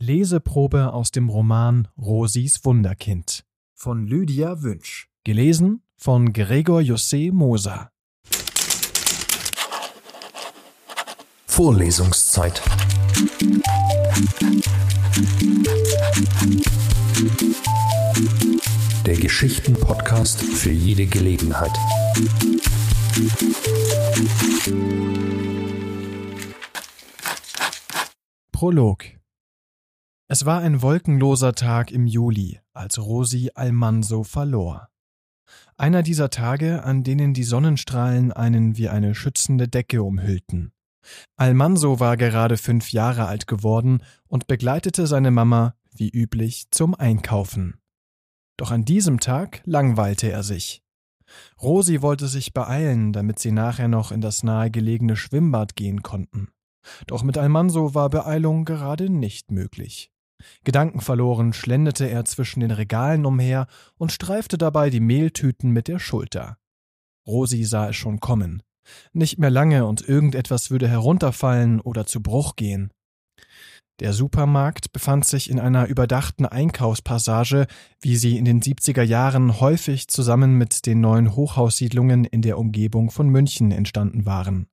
Leseprobe aus dem Roman Rosis Wunderkind von Lydia Wünsch. Gelesen von Gregor Josse Moser. Vorlesungszeit. Der Geschichten-Podcast für jede Gelegenheit. Prolog Es war ein wolkenloser Tag im Juli, als Rosi Almanso verlor. Einer dieser Tage, an denen die Sonnenstrahlen einen wie eine schützende Decke umhüllten. Almanso war gerade fünf Jahre alt geworden und begleitete seine Mama, wie üblich, zum Einkaufen. Doch an diesem Tag langweilte er sich. Rosi wollte sich beeilen, damit sie nachher noch in das nahegelegene Schwimmbad gehen konnten. Doch mit Almanso war Beeilung gerade nicht möglich. Gedankenverloren schlenderte er zwischen den Regalen umher und streifte dabei die Mehltüten mit der Schulter. Rosi sah es schon kommen. Nicht mehr lange und irgendetwas würde herunterfallen oder zu Bruch gehen. Der Supermarkt befand sich in einer überdachten Einkaufspassage, wie sie in den 70er Jahren häufig zusammen mit den neuen Hochhaussiedlungen in der Umgebung von München entstanden waren.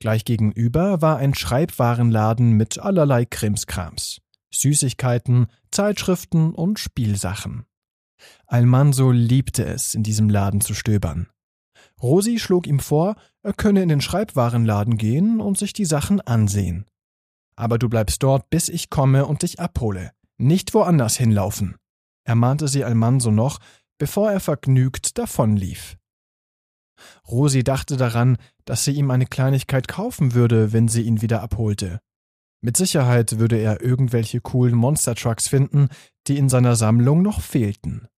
Gleich gegenüber war ein Schreibwarenladen mit allerlei Krimskrams, Süßigkeiten, Zeitschriften und Spielsachen. Almanso liebte es, in diesem Laden zu stöbern. Rosi schlug ihm vor, er könne in den Schreibwarenladen gehen und sich die Sachen ansehen. Aber du bleibst dort, bis ich komme und dich abhole. Nicht woanders hinlaufen, ermahnte sie Almanso noch, bevor er vergnügt davonlief. Rosi dachte daran, dass sie ihm eine Kleinigkeit kaufen würde, wenn sie ihn wieder abholte. Mit Sicherheit würde er irgendwelche coolen Monster Trucks finden, die in seiner Sammlung noch fehlten.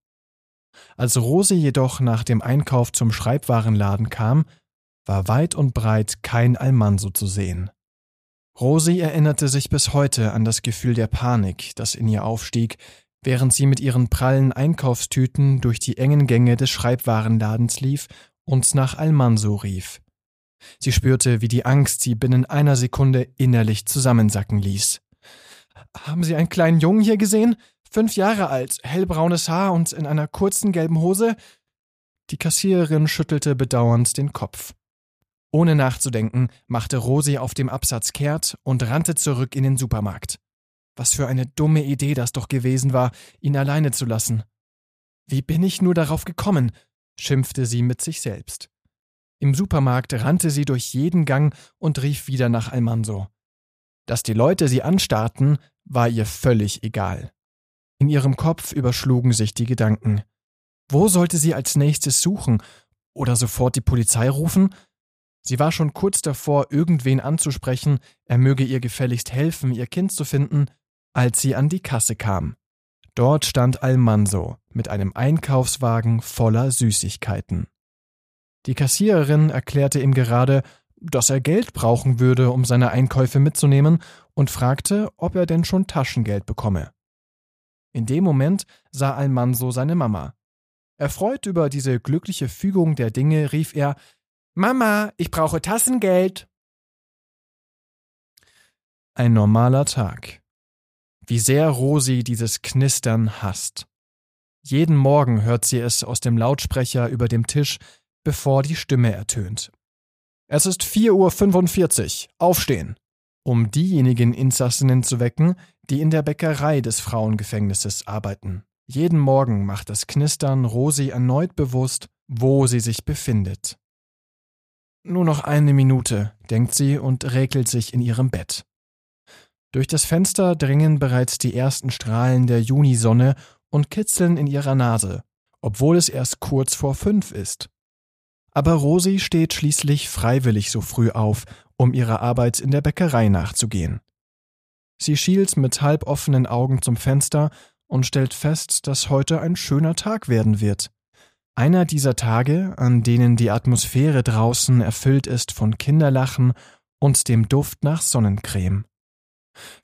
Als Rosi jedoch nach dem Einkauf zum Schreibwarenladen kam, war weit und breit kein Almanso zu sehen. Rosi erinnerte sich bis heute an das Gefühl der Panik, das in ihr aufstieg, während sie mit ihren prallen Einkaufstüten durch die engen Gänge des Schreibwarenladens lief und nach Almanso rief. Sie spürte, wie die Angst sie binnen einer Sekunde innerlich zusammensacken ließ. Haben Sie einen kleinen Jungen hier gesehen? Fünf Jahre alt, hellbraunes Haar und in einer kurzen gelben Hose? Die Kassiererin schüttelte bedauernd den Kopf. Ohne nachzudenken, machte Rosi auf dem Absatz kehrt und rannte zurück in den Supermarkt. Was für eine dumme Idee das doch gewesen war, ihn alleine zu lassen. Wie bin ich nur darauf gekommen? schimpfte sie mit sich selbst. Im Supermarkt rannte sie durch jeden Gang und rief wieder nach Almanso. Dass die Leute sie anstarrten, war ihr völlig egal. In ihrem Kopf überschlugen sich die Gedanken. Wo sollte sie als nächstes suchen? Oder sofort die Polizei rufen? Sie war schon kurz davor, irgendwen anzusprechen, er möge ihr gefälligst helfen, ihr Kind zu finden, als sie an die Kasse kam. Dort stand Almanso mit einem Einkaufswagen voller Süßigkeiten. Die Kassiererin erklärte ihm gerade, dass er Geld brauchen würde, um seine Einkäufe mitzunehmen, und fragte, ob er denn schon Taschengeld bekomme. In dem Moment sah Almanso seine Mama. Erfreut über diese glückliche Fügung der Dinge rief er Mama, ich brauche Tassengeld. Ein normaler Tag wie sehr Rosi dieses Knistern hasst. Jeden Morgen hört sie es aus dem Lautsprecher über dem Tisch, bevor die Stimme ertönt. Es ist vier Uhr, fünfundvierzig. aufstehen, um diejenigen Insassinnen zu wecken, die in der Bäckerei des Frauengefängnisses arbeiten. Jeden Morgen macht das Knistern Rosi erneut bewusst, wo sie sich befindet. Nur noch eine Minute, denkt sie und räkelt sich in ihrem Bett. Durch das Fenster dringen bereits die ersten Strahlen der Junisonne und kitzeln in ihrer Nase, obwohl es erst kurz vor fünf ist. Aber Rosi steht schließlich freiwillig so früh auf, um ihrer Arbeit in der Bäckerei nachzugehen. Sie schielt mit halboffenen Augen zum Fenster und stellt fest, dass heute ein schöner Tag werden wird. Einer dieser Tage, an denen die Atmosphäre draußen erfüllt ist von Kinderlachen und dem Duft nach Sonnencreme.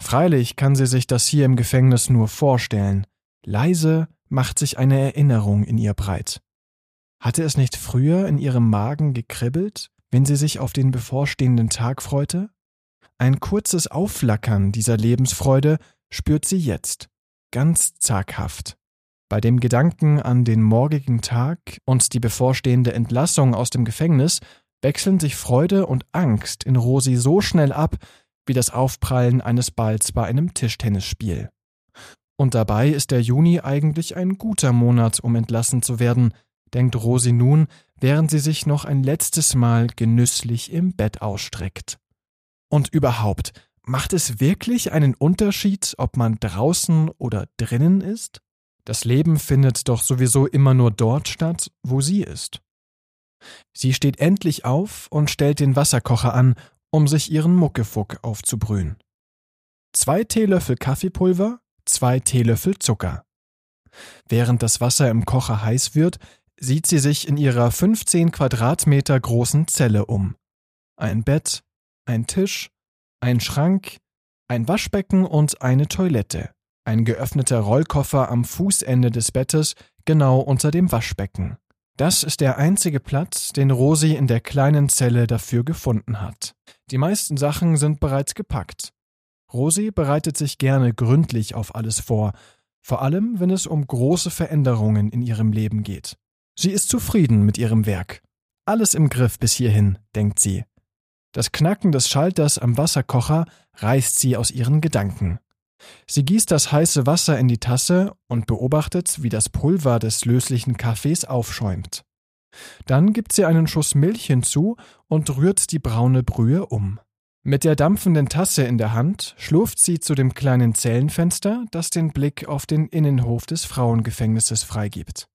Freilich kann sie sich das hier im Gefängnis nur vorstellen. Leise macht sich eine Erinnerung in ihr breit. Hatte es nicht früher in ihrem Magen gekribbelt, wenn sie sich auf den bevorstehenden Tag freute? Ein kurzes Aufflackern dieser Lebensfreude spürt sie jetzt, ganz zaghaft. Bei dem Gedanken an den morgigen Tag und die bevorstehende Entlassung aus dem Gefängnis wechseln sich Freude und Angst in Rosi so schnell ab, wie das Aufprallen eines Balls bei einem Tischtennisspiel. Und dabei ist der Juni eigentlich ein guter Monat, um entlassen zu werden, denkt Rosi nun, während sie sich noch ein letztes Mal genüsslich im Bett ausstreckt. Und überhaupt, macht es wirklich einen Unterschied, ob man draußen oder drinnen ist? Das Leben findet doch sowieso immer nur dort statt, wo sie ist. Sie steht endlich auf und stellt den Wasserkocher an, um sich ihren Muckefuck aufzubrühen. Zwei Teelöffel Kaffeepulver, zwei Teelöffel Zucker. Während das Wasser im Kocher heiß wird, sieht sie sich in ihrer 15 Quadratmeter großen Zelle um. Ein Bett, ein Tisch, ein Schrank, ein Waschbecken und eine Toilette. Ein geöffneter Rollkoffer am Fußende des Bettes, genau unter dem Waschbecken. Das ist der einzige Platz, den Rosi in der kleinen Zelle dafür gefunden hat. Die meisten Sachen sind bereits gepackt. Rosi bereitet sich gerne gründlich auf alles vor, vor allem wenn es um große Veränderungen in ihrem Leben geht. Sie ist zufrieden mit ihrem Werk. Alles im Griff bis hierhin, denkt sie. Das Knacken des Schalters am Wasserkocher reißt sie aus ihren Gedanken. Sie gießt das heiße Wasser in die Tasse und beobachtet, wie das Pulver des löslichen Kaffees aufschäumt. Dann gibt sie einen Schuss Milch hinzu und rührt die braune Brühe um. Mit der dampfenden Tasse in der Hand schlurft sie zu dem kleinen Zellenfenster, das den Blick auf den Innenhof des Frauengefängnisses freigibt.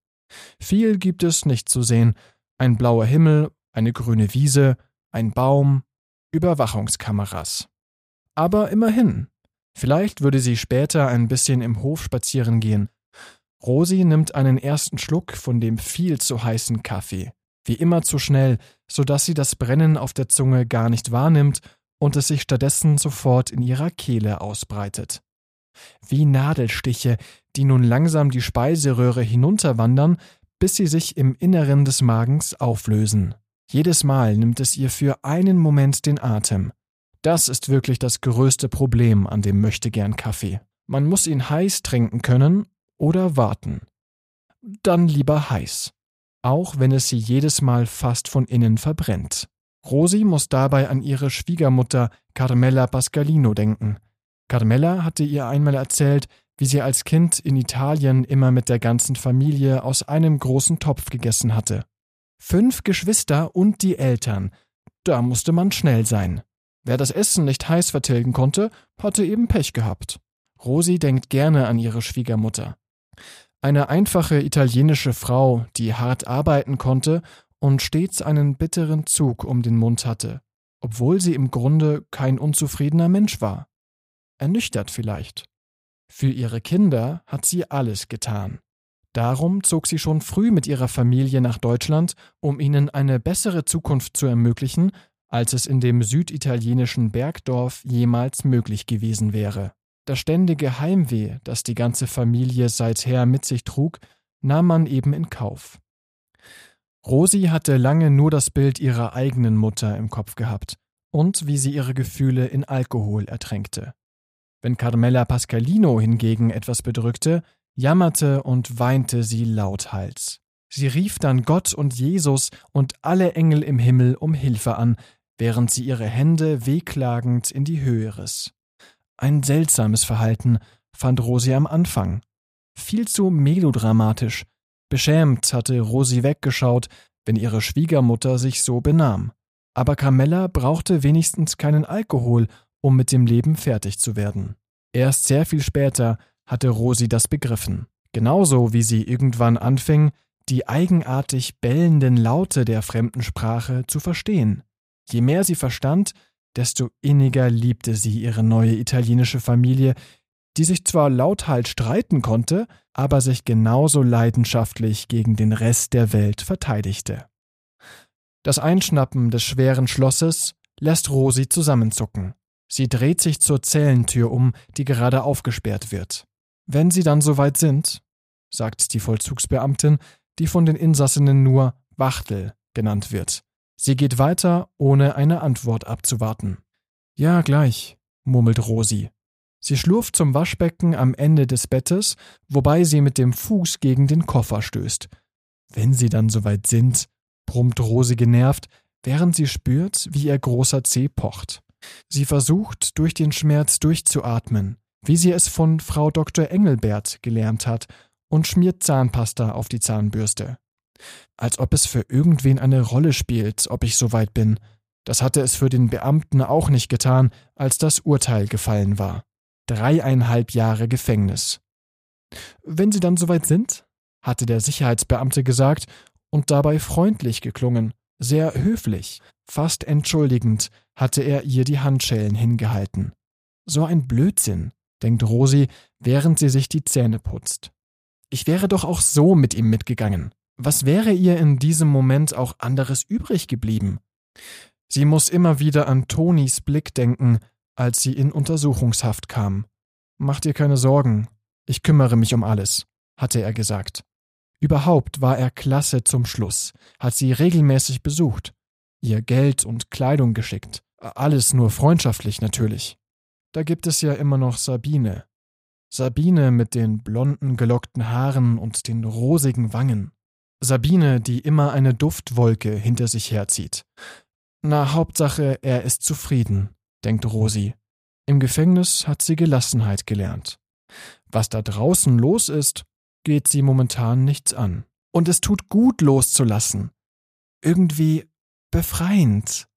Viel gibt es nicht zu sehen. Ein blauer Himmel, eine grüne Wiese, ein Baum, Überwachungskameras. Aber immerhin. Vielleicht würde sie später ein bisschen im Hof spazieren gehen. Rosi nimmt einen ersten Schluck von dem viel zu heißen Kaffee. Wie immer zu schnell, so dass sie das Brennen auf der Zunge gar nicht wahrnimmt und es sich stattdessen sofort in ihrer Kehle ausbreitet. Wie Nadelstiche, die nun langsam die Speiseröhre hinunterwandern, bis sie sich im Inneren des Magens auflösen. Jedes Mal nimmt es ihr für einen Moment den Atem. Das ist wirklich das größte Problem an dem Möchtegern Kaffee. Man muss ihn heiß trinken können oder warten. Dann lieber heiß. Auch wenn es sie jedes Mal fast von innen verbrennt. Rosi muss dabei an ihre Schwiegermutter Carmella Pascalino denken. Carmella hatte ihr einmal erzählt, wie sie als Kind in Italien immer mit der ganzen Familie aus einem großen Topf gegessen hatte. Fünf Geschwister und die Eltern. Da musste man schnell sein. Wer das Essen nicht heiß vertilgen konnte, hatte eben Pech gehabt. Rosi denkt gerne an ihre Schwiegermutter. Eine einfache italienische Frau, die hart arbeiten konnte und stets einen bitteren Zug um den Mund hatte, obwohl sie im Grunde kein unzufriedener Mensch war. Ernüchtert vielleicht. Für ihre Kinder hat sie alles getan. Darum zog sie schon früh mit ihrer Familie nach Deutschland, um ihnen eine bessere Zukunft zu ermöglichen, als es in dem süditalienischen Bergdorf jemals möglich gewesen wäre. Das ständige Heimweh, das die ganze Familie seither mit sich trug, nahm man eben in Kauf. Rosi hatte lange nur das Bild ihrer eigenen Mutter im Kopf gehabt und wie sie ihre Gefühle in Alkohol ertränkte. Wenn Carmella Pascalino hingegen etwas bedrückte, jammerte und weinte sie lauthals. Sie rief dann Gott und Jesus und alle Engel im Himmel um Hilfe an, während sie ihre Hände wehklagend in die Höhe riss. Ein seltsames Verhalten, fand Rosi am Anfang. Viel zu melodramatisch. Beschämt hatte Rosi weggeschaut, wenn ihre Schwiegermutter sich so benahm. Aber Carmella brauchte wenigstens keinen Alkohol, um mit dem Leben fertig zu werden. Erst sehr viel später hatte Rosi das begriffen. Genauso wie sie irgendwann anfing, die eigenartig bellenden Laute der fremden Sprache zu verstehen. Je mehr sie verstand, desto inniger liebte sie ihre neue italienische Familie, die sich zwar lauthals streiten konnte, aber sich genauso leidenschaftlich gegen den Rest der Welt verteidigte. Das Einschnappen des schweren Schlosses lässt Rosi zusammenzucken. Sie dreht sich zur Zellentür um, die gerade aufgesperrt wird. Wenn Sie dann soweit sind, sagt die Vollzugsbeamtin, die von den Insassinnen nur Wachtel genannt wird. Sie geht weiter, ohne eine Antwort abzuwarten. Ja, gleich, murmelt Rosi. Sie schlurft zum Waschbecken am Ende des Bettes, wobei sie mit dem Fuß gegen den Koffer stößt. Wenn sie dann soweit sind, brummt Rosi genervt, während sie spürt, wie ihr großer Zeh pocht. Sie versucht, durch den Schmerz durchzuatmen, wie sie es von Frau Dr. Engelbert gelernt hat, und schmiert Zahnpasta auf die Zahnbürste. Als ob es für irgendwen eine Rolle spielt, ob ich soweit bin. Das hatte es für den Beamten auch nicht getan, als das Urteil gefallen war. Dreieinhalb Jahre Gefängnis. Wenn Sie dann soweit sind, hatte der Sicherheitsbeamte gesagt und dabei freundlich geklungen, sehr höflich, fast entschuldigend hatte er ihr die Handschellen hingehalten. So ein Blödsinn, denkt Rosi, während sie sich die Zähne putzt. Ich wäre doch auch so mit ihm mitgegangen. Was wäre ihr in diesem Moment auch anderes übrig geblieben? Sie muss immer wieder an Tonis Blick denken, als sie in Untersuchungshaft kam. Mach dir keine Sorgen, ich kümmere mich um alles, hatte er gesagt. Überhaupt war er klasse zum Schluss, hat sie regelmäßig besucht, ihr Geld und Kleidung geschickt, alles nur freundschaftlich natürlich. Da gibt es ja immer noch Sabine. Sabine mit den blonden gelockten Haaren und den rosigen Wangen. Sabine, die immer eine Duftwolke hinter sich herzieht. Na, Hauptsache, er ist zufrieden, denkt Rosi. Im Gefängnis hat sie Gelassenheit gelernt. Was da draußen los ist, geht sie momentan nichts an. Und es tut gut loszulassen. Irgendwie befreiend.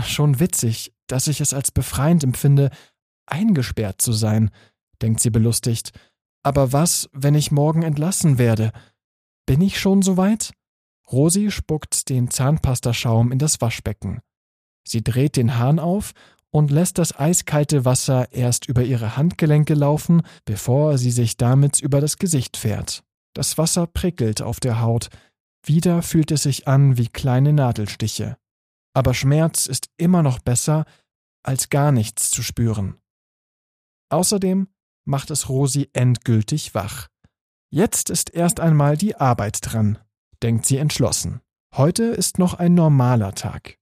Schon witzig, dass ich es als befreiend empfinde, eingesperrt zu sein, denkt sie belustigt. Aber was, wenn ich morgen entlassen werde? Bin ich schon so weit? Rosi spuckt den Zahnpastaschaum in das Waschbecken. Sie dreht den Hahn auf und lässt das eiskalte Wasser erst über ihre Handgelenke laufen, bevor sie sich damit über das Gesicht fährt. Das Wasser prickelt auf der Haut, wieder fühlt es sich an wie kleine Nadelstiche. Aber Schmerz ist immer noch besser, als gar nichts zu spüren. Außerdem macht es Rosi endgültig wach. Jetzt ist erst einmal die Arbeit dran, denkt sie entschlossen. Heute ist noch ein normaler Tag.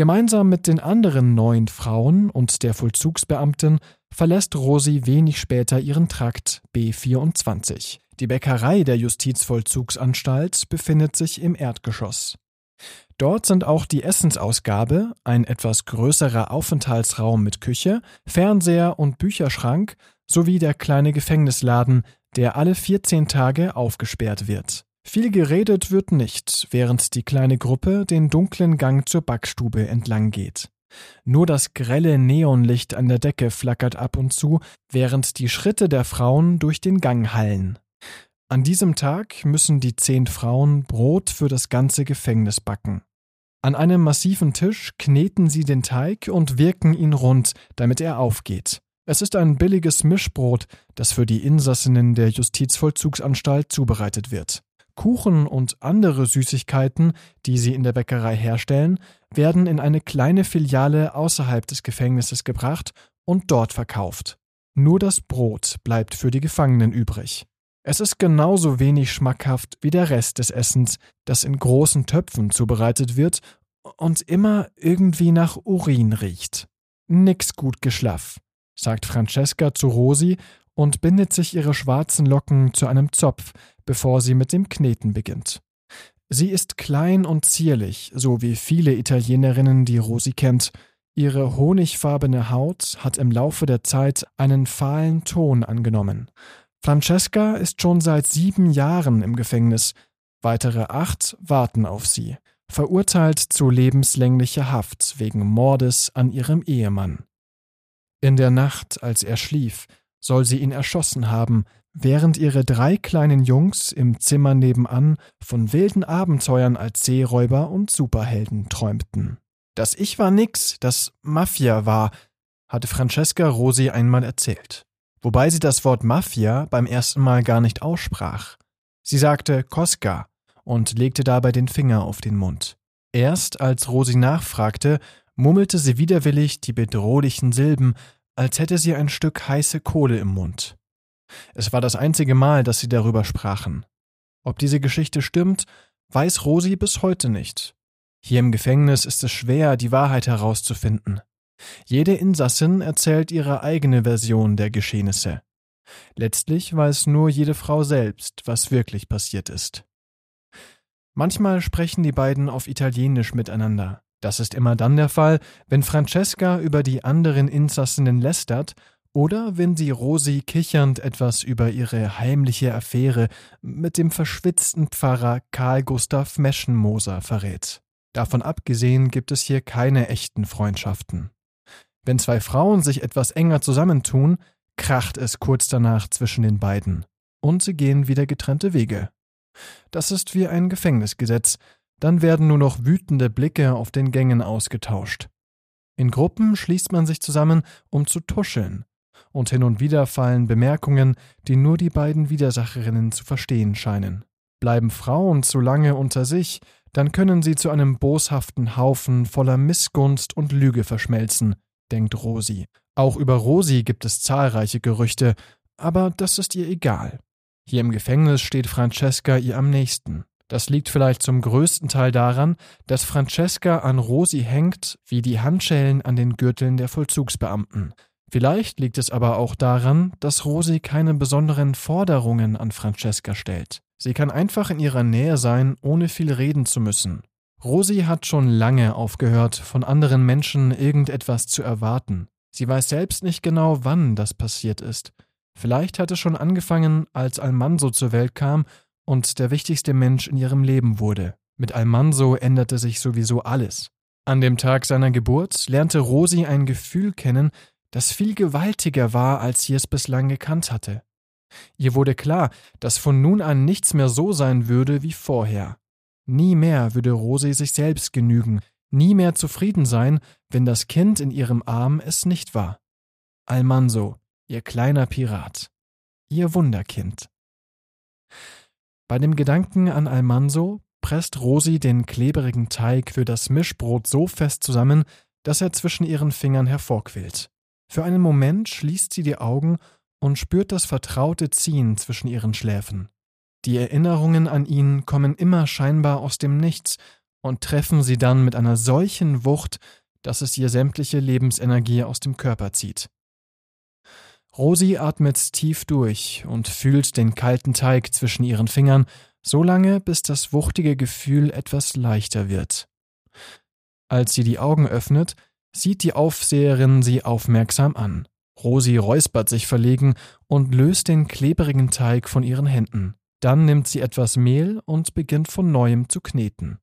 Gemeinsam mit den anderen neun Frauen und der Vollzugsbeamtin verlässt Rosi wenig später ihren Trakt B24. Die Bäckerei der Justizvollzugsanstalt befindet sich im Erdgeschoss. Dort sind auch die Essensausgabe, ein etwas größerer Aufenthaltsraum mit Küche, Fernseher und Bücherschrank sowie der kleine Gefängnisladen, der alle 14 Tage aufgesperrt wird. Viel geredet wird nicht, während die kleine Gruppe den dunklen Gang zur Backstube entlang geht. Nur das grelle Neonlicht an der Decke flackert ab und zu, während die Schritte der Frauen durch den Gang hallen. An diesem Tag müssen die zehn Frauen Brot für das ganze Gefängnis backen. An einem massiven Tisch kneten sie den Teig und wirken ihn rund, damit er aufgeht. Es ist ein billiges Mischbrot, das für die Insassinnen der Justizvollzugsanstalt zubereitet wird. Kuchen und andere Süßigkeiten, die sie in der Bäckerei herstellen, werden in eine kleine Filiale außerhalb des Gefängnisses gebracht und dort verkauft. Nur das Brot bleibt für die Gefangenen übrig. Es ist genauso wenig schmackhaft wie der Rest des Essens, das in großen Töpfen zubereitet wird und immer irgendwie nach Urin riecht. Nix gut geschlaff, sagt Francesca zu Rosi und bindet sich ihre schwarzen Locken zu einem Zopf, bevor sie mit dem Kneten beginnt. Sie ist klein und zierlich, so wie viele Italienerinnen, die Rosi kennt. Ihre honigfarbene Haut hat im Laufe der Zeit einen fahlen Ton angenommen. Francesca ist schon seit sieben Jahren im Gefängnis. Weitere acht warten auf sie, verurteilt zu lebenslänglicher Haft wegen Mordes an ihrem Ehemann. In der Nacht, als er schlief, soll sie ihn erschossen haben, während ihre drei kleinen Jungs im Zimmer nebenan von wilden Abenteuern als Seeräuber und Superhelden träumten. Das Ich war nix, das Mafia war, hatte Francesca Rosi einmal erzählt, wobei sie das Wort Mafia beim ersten Mal gar nicht aussprach. Sie sagte Koska und legte dabei den Finger auf den Mund. Erst als Rosi nachfragte, murmelte sie widerwillig die bedrohlichen Silben, als hätte sie ein Stück heiße Kohle im Mund. Es war das einzige Mal, dass sie darüber sprachen. Ob diese Geschichte stimmt, weiß Rosi bis heute nicht. Hier im Gefängnis ist es schwer, die Wahrheit herauszufinden. Jede Insassin erzählt ihre eigene Version der Geschehnisse. Letztlich weiß nur jede Frau selbst, was wirklich passiert ist. Manchmal sprechen die beiden auf Italienisch miteinander. Das ist immer dann der Fall, wenn Francesca über die anderen Insassinnen lästert oder wenn sie Rosi kichernd etwas über ihre heimliche Affäre mit dem verschwitzten Pfarrer Karl Gustav Meschenmoser verrät. Davon abgesehen gibt es hier keine echten Freundschaften. Wenn zwei Frauen sich etwas enger zusammentun, kracht es kurz danach zwischen den beiden, und sie gehen wieder getrennte Wege. Das ist wie ein Gefängnisgesetz, dann werden nur noch wütende Blicke auf den Gängen ausgetauscht. In Gruppen schließt man sich zusammen, um zu tuscheln, und hin und wieder fallen Bemerkungen, die nur die beiden Widersacherinnen zu verstehen scheinen. Bleiben Frauen zu lange unter sich, dann können sie zu einem boshaften Haufen voller Missgunst und Lüge verschmelzen, denkt Rosi. Auch über Rosi gibt es zahlreiche Gerüchte, aber das ist ihr egal. Hier im Gefängnis steht Francesca ihr am nächsten. Das liegt vielleicht zum größten Teil daran, dass Francesca an Rosi hängt wie die Handschellen an den Gürteln der Vollzugsbeamten. Vielleicht liegt es aber auch daran, dass Rosi keine besonderen Forderungen an Francesca stellt. Sie kann einfach in ihrer Nähe sein, ohne viel reden zu müssen. Rosi hat schon lange aufgehört, von anderen Menschen irgendetwas zu erwarten. Sie weiß selbst nicht genau, wann das passiert ist. Vielleicht hat es schon angefangen, als Almanso zur Welt kam und der wichtigste Mensch in ihrem Leben wurde. Mit Almanso änderte sich sowieso alles. An dem Tag seiner Geburt lernte Rosi ein Gefühl kennen, das viel gewaltiger war, als sie es bislang gekannt hatte. Ihr wurde klar, dass von nun an nichts mehr so sein würde wie vorher. Nie mehr würde Rosi sich selbst genügen, nie mehr zufrieden sein, wenn das Kind in ihrem Arm es nicht war. Almanso, ihr kleiner Pirat, ihr Wunderkind. Bei dem Gedanken an Almanso presst Rosi den klebrigen Teig für das Mischbrot so fest zusammen, dass er zwischen ihren Fingern hervorquillt. Für einen Moment schließt sie die Augen und spürt das vertraute Ziehen zwischen ihren Schläfen. Die Erinnerungen an ihn kommen immer scheinbar aus dem Nichts und treffen sie dann mit einer solchen Wucht, dass es ihr sämtliche Lebensenergie aus dem Körper zieht. Rosi atmet tief durch und fühlt den kalten Teig zwischen ihren Fingern, so lange, bis das wuchtige Gefühl etwas leichter wird. Als sie die Augen öffnet, sieht die Aufseherin sie aufmerksam an. Rosi räuspert sich verlegen und löst den klebrigen Teig von ihren Händen. Dann nimmt sie etwas Mehl und beginnt von neuem zu kneten.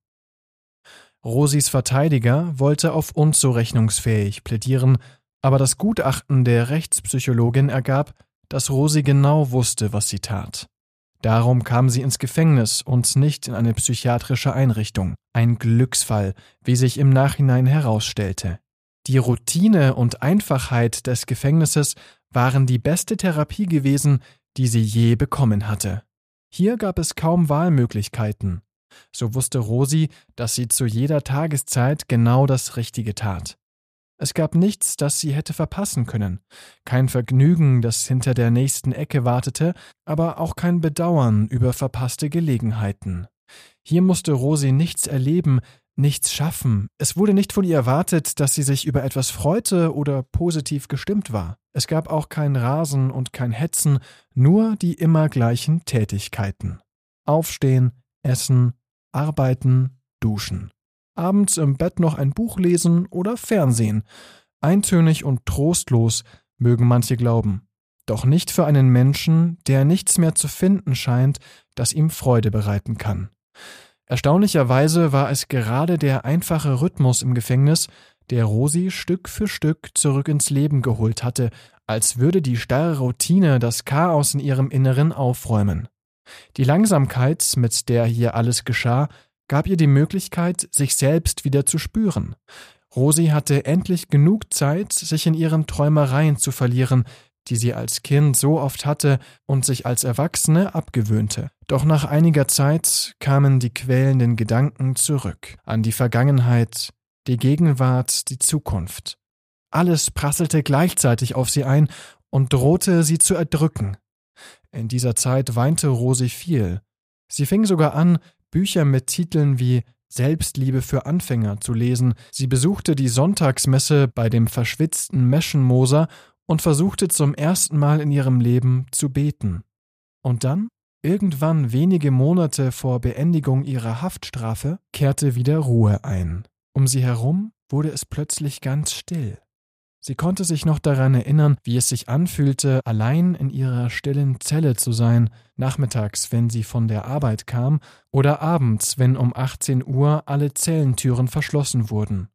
Rosis Verteidiger wollte auf unzurechnungsfähig plädieren, aber das Gutachten der Rechtspsychologin ergab, dass Rosi genau wusste, was sie tat. Darum kam sie ins Gefängnis und nicht in eine psychiatrische Einrichtung. Ein Glücksfall, wie sich im Nachhinein herausstellte. Die Routine und Einfachheit des Gefängnisses waren die beste Therapie gewesen, die sie je bekommen hatte. Hier gab es kaum Wahlmöglichkeiten. So wusste Rosi, dass sie zu jeder Tageszeit genau das Richtige tat. Es gab nichts, das sie hätte verpassen können, kein Vergnügen, das hinter der nächsten Ecke wartete, aber auch kein Bedauern über verpasste Gelegenheiten. Hier musste Rosi nichts erleben, nichts schaffen. Es wurde nicht von ihr erwartet, dass sie sich über etwas freute oder positiv gestimmt war. Es gab auch kein Rasen und kein Hetzen, nur die immer gleichen Tätigkeiten. Aufstehen, essen, arbeiten, duschen. Abends im Bett noch ein Buch lesen oder Fernsehen. Eintönig und trostlos mögen manche glauben. Doch nicht für einen Menschen, der nichts mehr zu finden scheint, das ihm Freude bereiten kann. Erstaunlicherweise war es gerade der einfache Rhythmus im Gefängnis, der Rosi Stück für Stück zurück ins Leben geholt hatte, als würde die starre Routine das Chaos in ihrem Inneren aufräumen. Die Langsamkeit, mit der hier alles geschah, gab ihr die Möglichkeit, sich selbst wieder zu spüren. Rosi hatte endlich genug Zeit, sich in ihren Träumereien zu verlieren, die sie als Kind so oft hatte und sich als Erwachsene abgewöhnte. Doch nach einiger Zeit kamen die quälenden Gedanken zurück an die Vergangenheit, die Gegenwart, die Zukunft. Alles prasselte gleichzeitig auf sie ein und drohte sie zu erdrücken. In dieser Zeit weinte Rosi viel. Sie fing sogar an, Bücher mit Titeln wie Selbstliebe für Anfänger zu lesen. Sie besuchte die Sonntagsmesse bei dem verschwitzten Meschenmoser und versuchte zum ersten Mal in ihrem Leben zu beten. Und dann, irgendwann wenige Monate vor Beendigung ihrer Haftstrafe, kehrte wieder Ruhe ein. Um sie herum wurde es plötzlich ganz still. Sie konnte sich noch daran erinnern, wie es sich anfühlte, allein in ihrer stillen Zelle zu sein, nachmittags, wenn sie von der Arbeit kam, oder abends, wenn um 18 Uhr alle Zellentüren verschlossen wurden.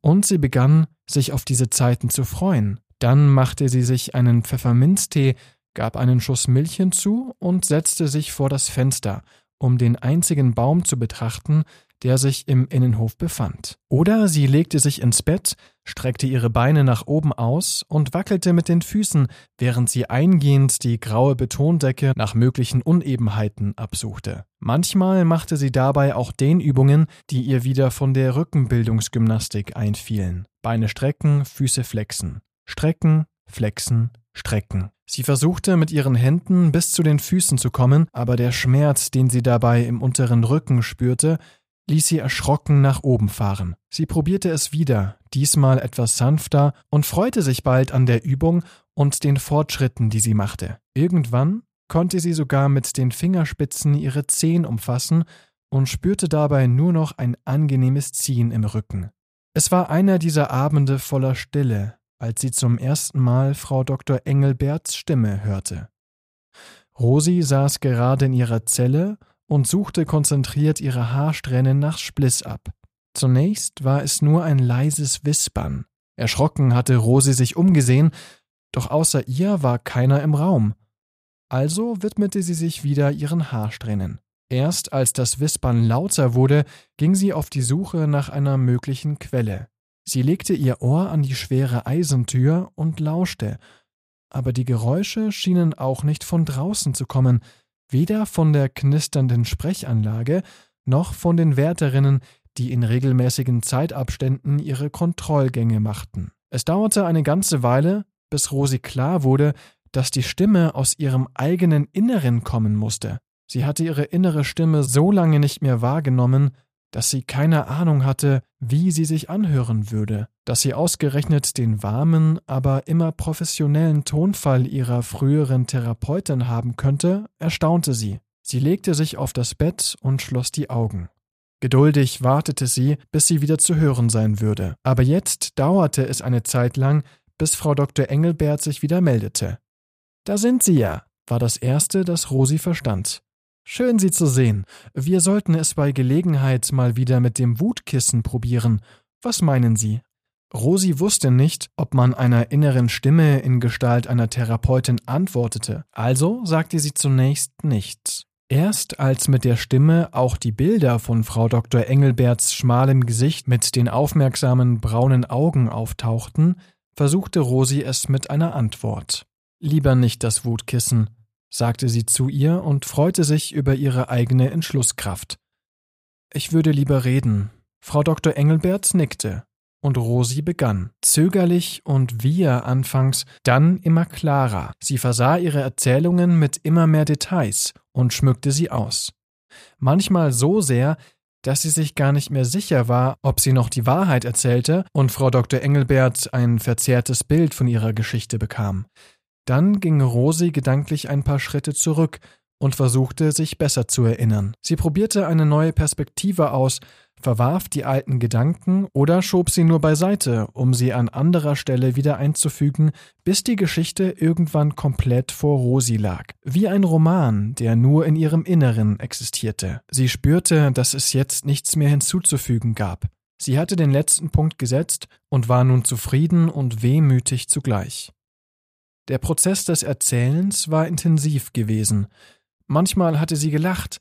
Und sie begann, sich auf diese Zeiten zu freuen. Dann machte sie sich einen Pfefferminztee, gab einen Schuss Milch hinzu und setzte sich vor das Fenster, um den einzigen Baum zu betrachten, der sich im Innenhof befand. Oder sie legte sich ins Bett, streckte ihre Beine nach oben aus und wackelte mit den Füßen, während sie eingehend die graue Betondecke nach möglichen Unebenheiten absuchte. Manchmal machte sie dabei auch Dehnübungen, die ihr wieder von der Rückenbildungsgymnastik einfielen. Beine strecken, Füße flexen. Strecken, flexen, strecken. Sie versuchte mit ihren Händen bis zu den Füßen zu kommen, aber der Schmerz, den sie dabei im unteren Rücken spürte, ließ sie erschrocken nach oben fahren. Sie probierte es wieder, diesmal etwas sanfter, und freute sich bald an der Übung und den Fortschritten, die sie machte. Irgendwann konnte sie sogar mit den Fingerspitzen ihre Zehen umfassen und spürte dabei nur noch ein angenehmes Ziehen im Rücken. Es war einer dieser Abende voller Stille, als sie zum ersten Mal Frau Dr. Engelberts Stimme hörte. Rosi saß gerade in ihrer Zelle und suchte konzentriert ihre Haarsträhnen nach Spliss ab. Zunächst war es nur ein leises Wispern. Erschrocken hatte Rosi sich umgesehen, doch außer ihr war keiner im Raum. Also widmete sie sich wieder ihren Haarsträhnen. Erst als das Wispern lauter wurde, ging sie auf die Suche nach einer möglichen Quelle. Sie legte ihr Ohr an die schwere Eisentür und lauschte, aber die Geräusche schienen auch nicht von draußen zu kommen, weder von der knisternden Sprechanlage noch von den Wärterinnen, die in regelmäßigen Zeitabständen ihre Kontrollgänge machten. Es dauerte eine ganze Weile, bis Rosi klar wurde, dass die Stimme aus ihrem eigenen Inneren kommen musste. Sie hatte ihre innere Stimme so lange nicht mehr wahrgenommen, dass sie keine Ahnung hatte, wie sie sich anhören würde, dass sie ausgerechnet den warmen, aber immer professionellen Tonfall ihrer früheren Therapeutin haben könnte, erstaunte sie. Sie legte sich auf das Bett und schloss die Augen. Geduldig wartete sie, bis sie wieder zu hören sein würde. Aber jetzt dauerte es eine Zeit lang, bis Frau Dr. Engelbert sich wieder meldete. Da sind Sie ja, war das Erste, das Rosi verstand. Schön, Sie zu sehen. Wir sollten es bei Gelegenheit mal wieder mit dem Wutkissen probieren. Was meinen Sie? Rosi wusste nicht, ob man einer inneren Stimme in Gestalt einer Therapeutin antwortete, also sagte sie zunächst nichts. Erst als mit der Stimme auch die Bilder von Frau Dr. Engelberts schmalem Gesicht mit den aufmerksamen braunen Augen auftauchten, versuchte Rosi es mit einer Antwort. Lieber nicht das Wutkissen sagte sie zu ihr und freute sich über ihre eigene Entschlusskraft. Ich würde lieber reden. Frau Dr. Engelbert nickte, und Rosi begann, zögerlich und wir anfangs, dann immer klarer. Sie versah ihre Erzählungen mit immer mehr Details und schmückte sie aus. Manchmal so sehr, dass sie sich gar nicht mehr sicher war, ob sie noch die Wahrheit erzählte und Frau Dr. Engelbert ein verzerrtes Bild von ihrer Geschichte bekam. Dann ging Rosi gedanklich ein paar Schritte zurück und versuchte, sich besser zu erinnern. Sie probierte eine neue Perspektive aus, verwarf die alten Gedanken oder schob sie nur beiseite, um sie an anderer Stelle wieder einzufügen, bis die Geschichte irgendwann komplett vor Rosi lag. Wie ein Roman, der nur in ihrem Inneren existierte. Sie spürte, dass es jetzt nichts mehr hinzuzufügen gab. Sie hatte den letzten Punkt gesetzt und war nun zufrieden und wehmütig zugleich. Der Prozess des Erzählens war intensiv gewesen. Manchmal hatte sie gelacht,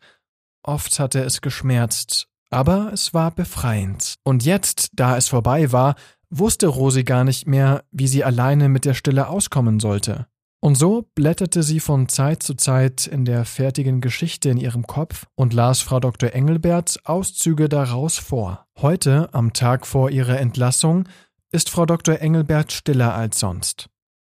oft hatte es geschmerzt, aber es war befreiend. Und jetzt, da es vorbei war, wusste Rosi gar nicht mehr, wie sie alleine mit der Stille auskommen sollte. Und so blätterte sie von Zeit zu Zeit in der fertigen Geschichte in ihrem Kopf und las Frau Dr. Engelbert Auszüge daraus vor. Heute, am Tag vor ihrer Entlassung, ist Frau Dr. Engelbert stiller als sonst.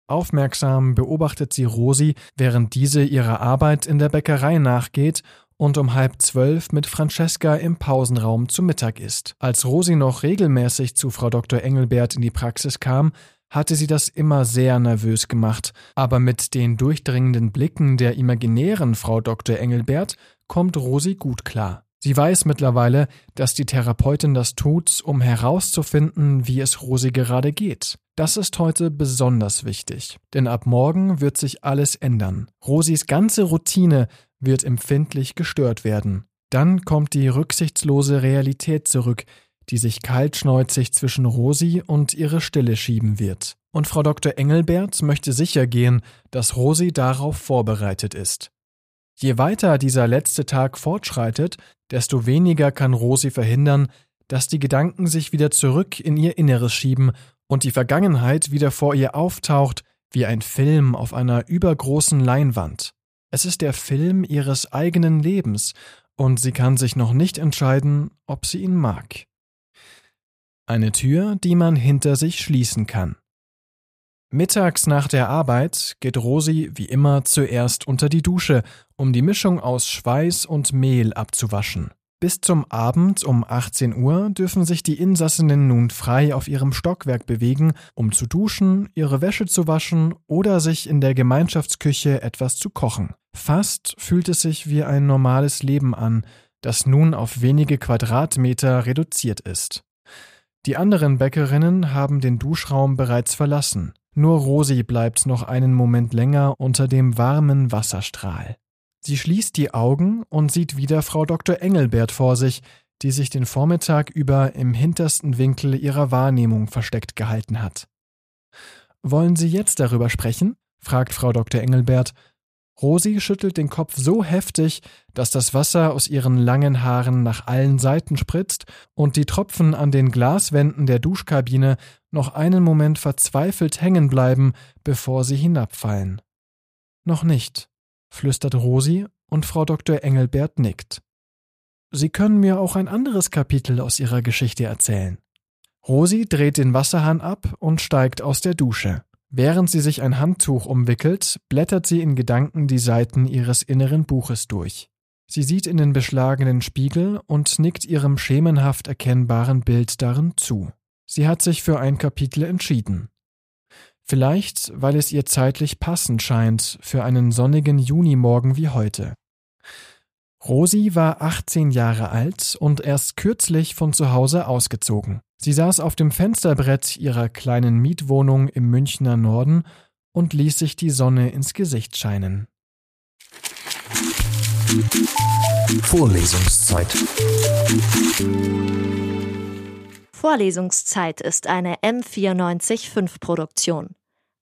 Aufmerksam beobachtet sie Rosi, während diese ihrer Arbeit in der Bäckerei nachgeht und um halb zwölf mit Francesca im Pausenraum zu Mittag isst. Als Rosi noch regelmäßig zu Frau Dr. Engelbert in die Praxis kam, hatte sie das immer sehr nervös gemacht, aber mit den durchdringenden Blicken der imaginären Frau Dr. Engelbert kommt Rosi gut klar. Sie weiß mittlerweile, dass die Therapeutin das tut, um herauszufinden, wie es Rosi gerade geht. Das ist heute besonders wichtig, denn ab morgen wird sich alles ändern. Rosis ganze Routine wird empfindlich gestört werden. Dann kommt die rücksichtslose Realität zurück, die sich kaltschneuzig zwischen Rosi und ihre Stille schieben wird. Und Frau Dr. Engelbert möchte sicher gehen, dass Rosi darauf vorbereitet ist. Je weiter dieser letzte Tag fortschreitet, desto weniger kann Rosi verhindern, dass die Gedanken sich wieder zurück in ihr Inneres schieben und die Vergangenheit wieder vor ihr auftaucht wie ein Film auf einer übergroßen Leinwand. Es ist der Film ihres eigenen Lebens, und sie kann sich noch nicht entscheiden, ob sie ihn mag. Eine Tür, die man hinter sich schließen kann. Mittags nach der Arbeit geht Rosi wie immer zuerst unter die Dusche, um die Mischung aus Schweiß und Mehl abzuwaschen. Bis zum Abend um 18 Uhr dürfen sich die Insassinnen nun frei auf ihrem Stockwerk bewegen, um zu duschen, ihre Wäsche zu waschen oder sich in der Gemeinschaftsküche etwas zu kochen. Fast fühlt es sich wie ein normales Leben an, das nun auf wenige Quadratmeter reduziert ist. Die anderen Bäckerinnen haben den Duschraum bereits verlassen. Nur Rosi bleibt noch einen Moment länger unter dem warmen Wasserstrahl. Sie schließt die Augen und sieht wieder Frau Dr. Engelbert vor sich, die sich den Vormittag über im hintersten Winkel ihrer Wahrnehmung versteckt gehalten hat. Wollen Sie jetzt darüber sprechen? fragt Frau Dr. Engelbert Rosi schüttelt den Kopf so heftig, dass das Wasser aus ihren langen Haaren nach allen Seiten spritzt und die Tropfen an den Glaswänden der Duschkabine noch einen Moment verzweifelt hängen bleiben, bevor sie hinabfallen. Noch nicht, flüstert Rosi und Frau Dr. Engelbert nickt. Sie können mir auch ein anderes Kapitel aus Ihrer Geschichte erzählen. Rosi dreht den Wasserhahn ab und steigt aus der Dusche. Während sie sich ein Handtuch umwickelt, blättert sie in Gedanken die Seiten ihres inneren Buches durch. Sie sieht in den beschlagenen Spiegel und nickt ihrem schemenhaft erkennbaren Bild darin zu. Sie hat sich für ein Kapitel entschieden. Vielleicht, weil es ihr zeitlich passend scheint für einen sonnigen Junimorgen wie heute. Rosi war 18 Jahre alt und erst kürzlich von zu Hause ausgezogen. Sie saß auf dem Fensterbrett ihrer kleinen Mietwohnung im Münchner Norden und ließ sich die Sonne ins Gesicht scheinen. Vorlesungszeit. Vorlesungszeit ist eine M945 Produktion.